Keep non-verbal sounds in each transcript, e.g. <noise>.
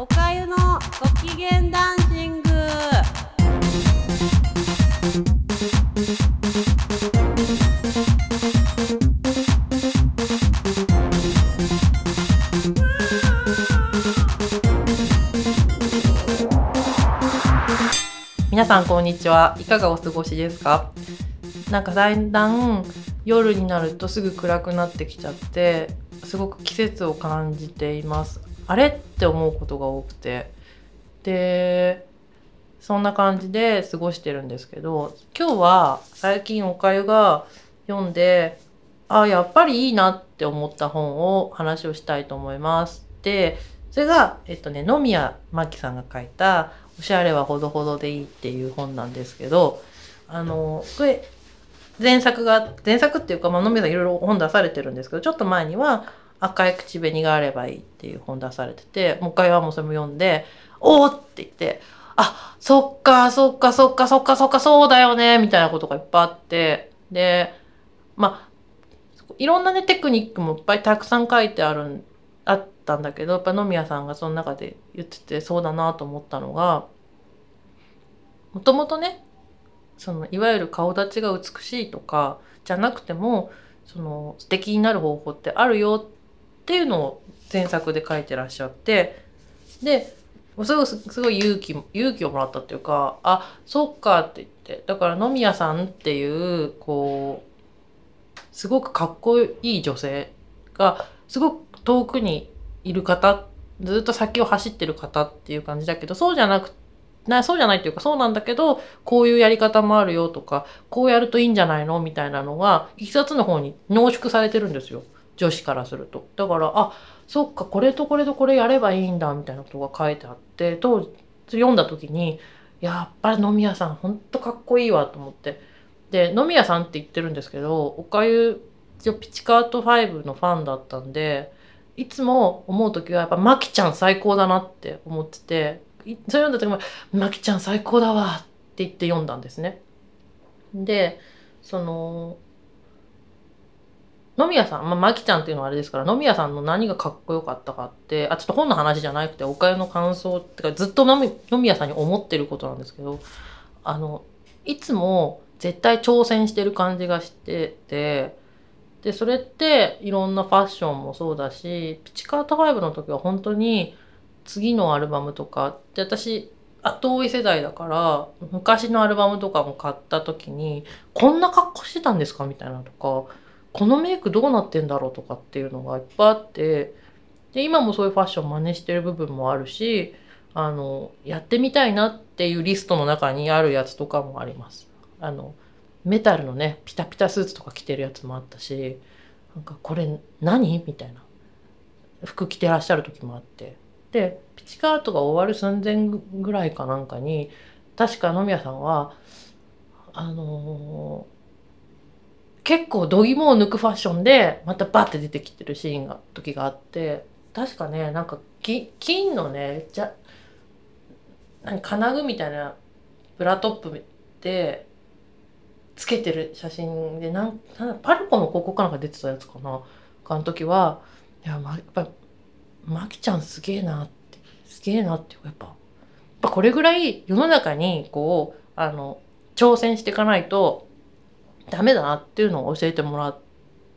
おかゆのご機嫌ダンシング。皆さんこんにちは。いかがお過ごしですか？なんかだんだん夜になるとすぐ暗くなってきちゃってすごく季節を感じています。あれ？って思うことが多くて。でそんな感じで過ごしてるんですけど今日は最近おかゆが読んでああやっぱりいいなって思った本を話をしたいと思います。でそれがえっとね野宮真紀さんが書いた「おしゃれはほどほどでいい」っていう本なんですけどあのこれ前作が前作っていうか、まあ、野宮さんいろいろ本出されてるんですけどちょっと前には「赤い口紅があればいい」っていう本出されててもう一回はもうそれも読んで「おお!」って言って「あそっかそっかそっかそっかそっかそうだよね」みたいなことがいっぱいあってでまあいろんなねテクニックもいっぱいたくさん書いてあるあったんだけどやっぱ野宮さんがその中で言っててそうだなと思ったのがもともとねそのいわゆる顔立ちが美しいとかじゃなくてもその素敵になる方法ってあるよってていうのを前作で書いてらっしゃってですごいすごい勇気勇気をもらったっていうかあそっかって言ってだから野宮さんっていうこうすごくかっこいい女性がすごく遠くにいる方ずっと先を走ってる方っていう感じだけどそうじゃなくなそうじゃないっていうかそうなんだけどこういうやり方もあるよとかこうやるといいんじゃないのみたいなのが一冊の方に濃縮されてるんですよ。女子からすると。だからあそっかこれとこれとこれやればいいんだみたいなことが書いてあって当時読んだ時にやっぱり飲み屋さんほんとかっこいいわと思ってで飲み屋さんって言ってるんですけどおかゆピチカート5のファンだったんでいつも思う時はやっぱマキちゃん最高だなって思っててそれ読んだ時も「マキちゃん最高だわ」って言って読んだんですね。でその野宮さん、まあ、マキちゃんっていうのはあれですから野宮さんの何がかっこよかったかってあちょっと本の話じゃなくておかゆの感想ってかずっと野宮さんに思ってることなんですけどあのいつも絶対挑戦してる感じがしててでそれっていろんなファッションもそうだしピチカート5の時は本当に次のアルバムとかで私後追い世代だから昔のアルバムとかも買った時にこんな格好してたんですか？みたいなとかこのメイクどうなってんだろうとかっていうのがいっぱいあってで今もそういうファッション真似してる部分もあるしあのやってみたいなっていうリストの中にあるやつとかもあります。あのメタルのねピタピタスーツとか着てるやつもあったしなんかこれ何？みたいな。服着てらっしゃる時もあって。でピチカートが終わる寸前ぐらいかなんかに確か野宮さんはあのー、結構度肝を抜くファッションでまたバッて出てきてるシーンが時があって。確かねなんか金のねじゃ何金具みたいなブラトップでつけてる写真でなんなんパルコの広告かなんか出てたやつかな。あの時はいや、ま、やっぱマキちゃんすげえなってすげえなってやっぱ。やっぱこれぐらい世の中にこうあの挑戦していかないとダメだなっていうのを教えてもらっ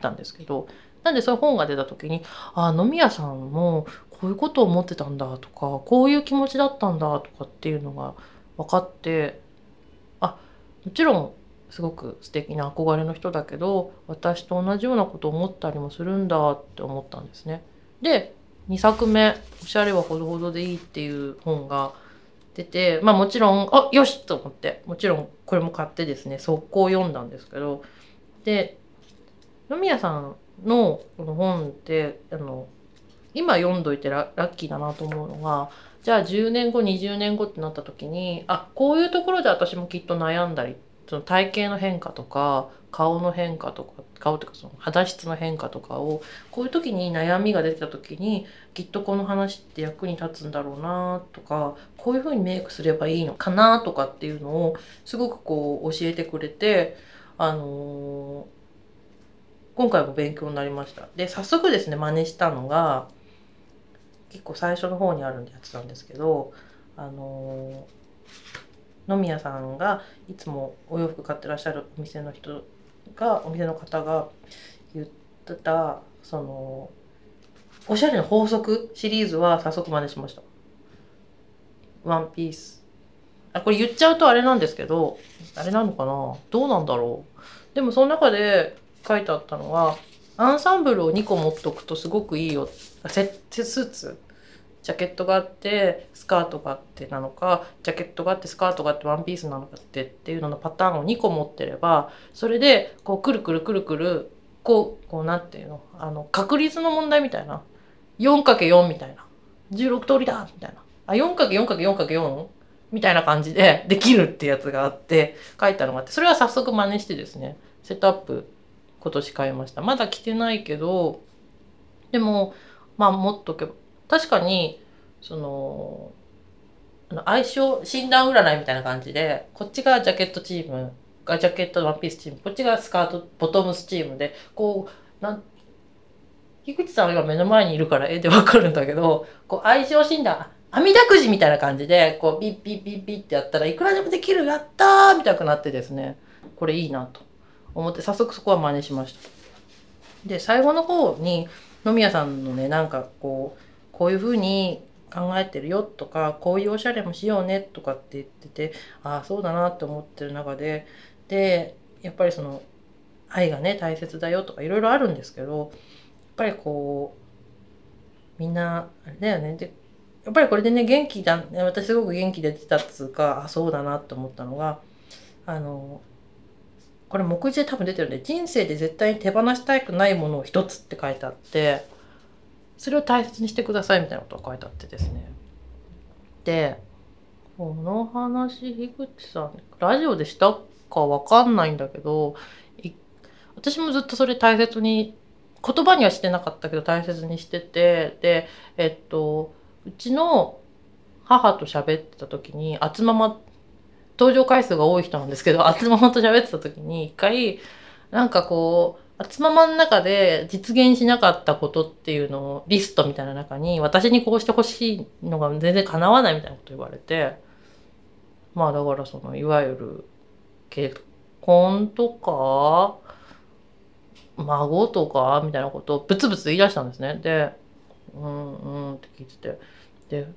たんですけどなんでそういう本が出た時にあ飲み屋さんもこういうことを思ってたんだとかこういう気持ちだったんだとかっていうのが分かってあもちろんすごく素敵な憧れの人だけど私と同じようなことを思ったりもするんだって思ったんですね。で2作目「おしゃれはほどほどでいい」っていう本が出てまあもちろんあよし！と思って。もちろんこれも買ってですね。速攻読んだんですけど。で野宮さんのこの本ってあの今読んどいてラッキーだなと思うのがじゃあ10年後20年後ってなった時にあこういうところで私もきっと悩んだりその体型の変化とか顔の変化とかっ顔とかその肌質の変化とかをこういう時に悩みが出てた時にきっとこの話って役に立つんだろうなとかこういう風にメイクすればいいのかなとかっていうのをすごくこう教えてくれてあのー、今回も勉強になりました。で早速ですね真似したのが結構最初の方にあるやつなんですけどあの野宮さんがいつもお洋服買ってらっしゃるお店の人がお店の方が言ってたそのおしゃれの法則シリーズは早速真似しました。ワンピース。あ、これ言っちゃうとあれなんですけど、あれなのかな？どうなんだろう？でもその中で書いてあったのは、アンサンブルを2個持っとくとすごくいいよ。セスーツジャケットがあってスカートがあってなのかジャケットがあってスカートがあってワンピースなのかってっていうののパターンを2個持ってればそれでこうくるくるくるくるこうこうなんていうのあの確率の問題みたいな。4×4 みたいな。16通りだみたいな。あ 4×4×4×4 みたいな感じで <laughs> できるってやつがあって書いたのがあってそれは早速真似してですねセットアップ今年買いました。まだ着てないけどでもまあ持っとけば。確かにその相性診断占いみたいな感じでこっちがジャケットチームがジャケットワンピースチームこっちがスカートボトムスチームでこうなん樋口さんは今目の前にいるから絵でわかるんだけどこう相性診断網だくじみたいな感じでこうビッビッビッビッってやったらいくらでもできるやったーみたいになってですねこれいいなと思って早速そこは真似しました。で最後の方に野宮さんのねなんかこうこういうふうに考えてるよとかこういうおしゃれもしようねとかって言っててああそうだなって思ってる中ででやっぱりその愛がね大切だよとかいろいろあるんですけどやっぱりこうみんなあれだよね。でやっぱりこれでね元気だ私すごく元気で出たっつうかあそうだなって思ったのがあのこれ目次で多分出てるんで人生で絶対に手放したくないものを一つって書いてあってそれを大切にしてくださいみたいなことが書いてあってですね。でこの話樋口さんラジオでしたかわかんないんだけど私もずっとそれ大切に言葉にはしてなかったけど大切にしててでえっとうちの母と喋ってた時にあつまま登場回数が多い人なんですけどあつままと喋ってた時に一回なんかこうつままの中で実現しなかったことっていうのをリストみたいな中に私にこうしてほしいのが全然叶わないみたいなこと言われてまあだからそのいわゆる結婚とか孫とかみたいなことをブツブツ言い出したんですね。でうんうんって聞いててで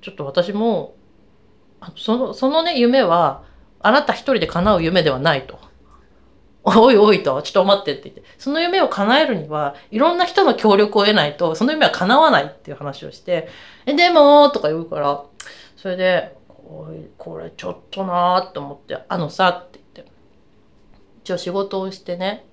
ちょっと私もそのそのね夢はあなた一人で叶う夢ではないと。おいおいと、ちょっと待ってって言って、その夢を叶えるには、いろんな人の協力を得ないと、その夢は叶わないっていう話をして、え、でも、とか言うから、それで、これ、これちょっとなーって思って、あのさ、って言って、一応仕事をしてね、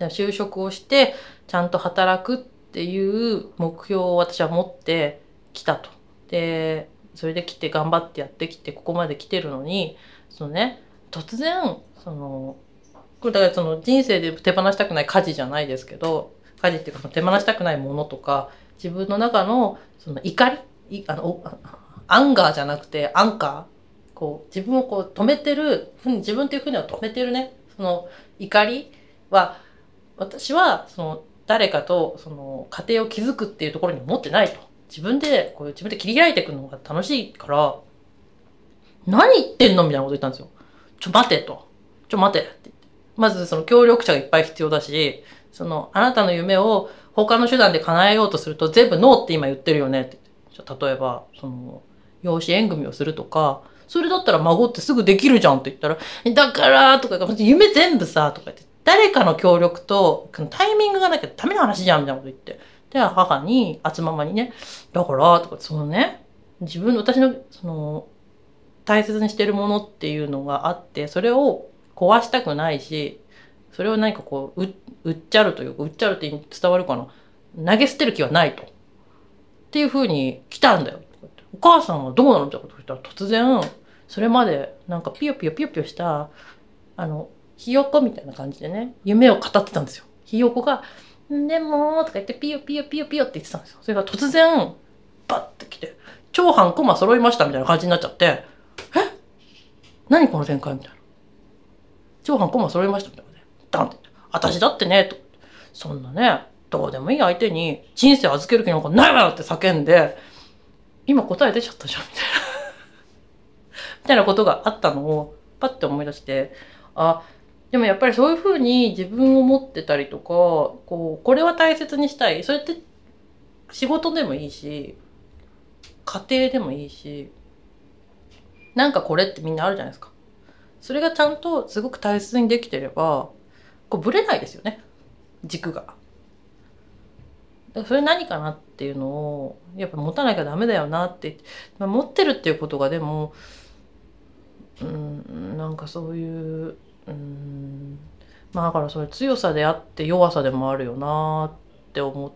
就職をして、ちゃんと働くっていう目標を私は持ってきたと。で、それで来て頑張ってやってきて、ここまで来てるのに、そのね、突然、その、これだからその人生で手放したくない家事じゃないですけど家事っていうか手放したくないものとか自分の中のその怒りあのアンガーじゃなくてアンカーこう自分をこう止めてる自分っていうふうには止めてるねその怒りは私はその誰かとその家庭を築くっていうところに持ってないと自分でこう自分で切り開いていくのが楽しいから何言ってんのみたいなこと言ったんですよ。ちょ待てと。ちょ待てってまずその協力者がいっぱい必要だし、そのあなたの夢を他の手段で叶えようとすると全部ノーって今言ってるよねって。例えば、その、養子縁組をするとか、それだったら孫ってすぐできるじゃんって言ったら、だからとか、夢全部さ、とか言って、誰かの協力とタイミングがなきゃダメな話じゃんみたいなこと言って。で、母に、あつままにね、だから、とか、そのね、自分、私の、その、大切にしてるものっていうのがあって、それを壊したくないしそれを何かこううっちゃるというかうっちゃるって伝わるかな投げ捨てる気はないと。っていうふうに来たんだよ。お母さんはどうなのってこと言ったら突然それまでなんかピヨピヨピヨピヨしたあのひよこみたいな感じでね夢を語ってたんですよ。ひよこが「でも」とか言ってピヨピヨピヨピヨって言ってたんですよ。それが突然バッて来て「超半コマ揃いました」みたいな感じになっちゃって「え？何この展開?」みたいな。長半コマ揃いましたみたいな。ダンって。私だってね、と。そんなね、どうでもいい相手に人生預ける気なんかないわよって叫んで、今答え出ちゃったじゃんみたいな <laughs> みたいなことがあったのをパッて思い出してあでもやっぱりそういうふうに自分を持ってたりとかこうこれは大切にしたいそれって仕事でもいいし家庭でもいいしなんかこれってみんなあるじゃないですか。それがちゃんとすごく大切にできてればこうぶれないですよね。軸が。それ何かなっていうのをやっぱ持たなきゃダメだよなって、まあ、持ってるっていうことがでもうんなんかそういううんまあだからそれ強さであって弱さでもあるよなって思っ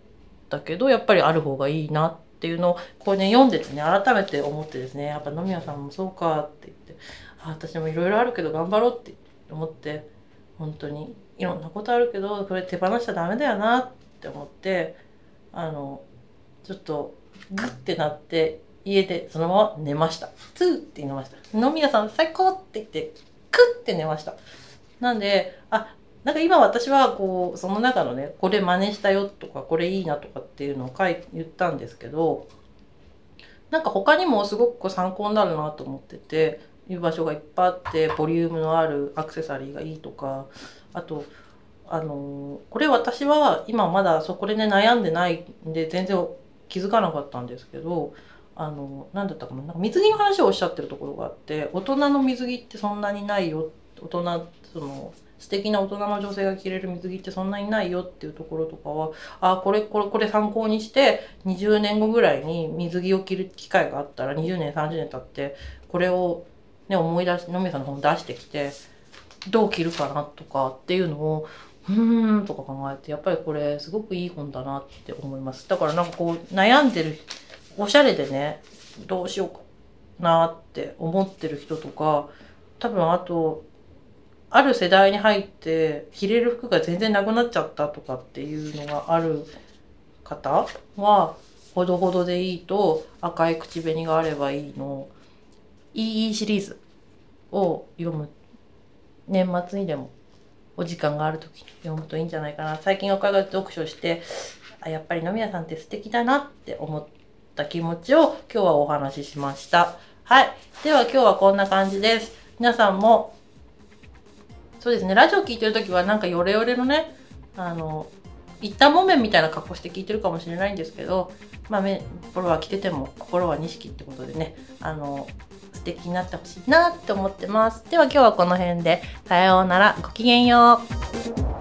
たけどやっぱりある方がいいなっていうのをこうね読んでてね改めて思ってですねやっぱ野宮さんもそうかって言って。私もいろいろあるけど頑張ろうって思って本当にいろんなことあるけどこれ手放しちゃダメだよなって思ってあのちょっとグッてなって家でそのまま寝ました。ツーって寝ました。野宮さん最高って言って、クッて寝ました。なんで、あ、なんか今私はこう、その中のね、これ真似したよとか、これいいなとかっていうのを書い言ったんですけど、なんか他にもすごく参考になるなと思ってて、いう場所がいっぱいあって、ボリュームのあるアクセサリーがいいとか、あと、あのこれ私は今まだそこでね悩んでないんで全然気づかなかったんですけどあの何だったかななんか水着の話をおっしゃってるところがあって大人の水着ってそんなにないよ大人その素敵な大人の女性が着れる水着ってそんなにないよっていうところとかはあこれこれこれ参考にして20年後ぐらいに水着を着る機会があったら20年30年経ってこれを、ね、思い出し野宮さんの本出してきてどう着るかなとかっていうのをうーんとか考えてやっぱりこれすごくいい本だなって思います。だからなんかこう悩んでるおしゃれでねどうしようかなって思ってる人とか多分あとある世代に入って着れる服が全然なくなっちゃったとかっていうのがある方はほどほどでいいと赤い口紅があればいいの。EE シリーズを読む年末にでもお時間がある時に読むといいんじゃないかな最近おかげで読書してあやっぱり飲み屋さんって素敵だなって思った気持ちを今日はお話ししました。はい。では今日はこんな感じです。皆さんも、そうですね、ラジオ聞いてるときはなんかヨレヨレのね、あの、一旦木綿みたいな格好して聞いてるかもしれないんですけど、まあ、目、心は着てても心は錦ってことでね、あの、素敵になってほしいなって思ってます。では今日はこの辺で、さようなら、ごきげんよう。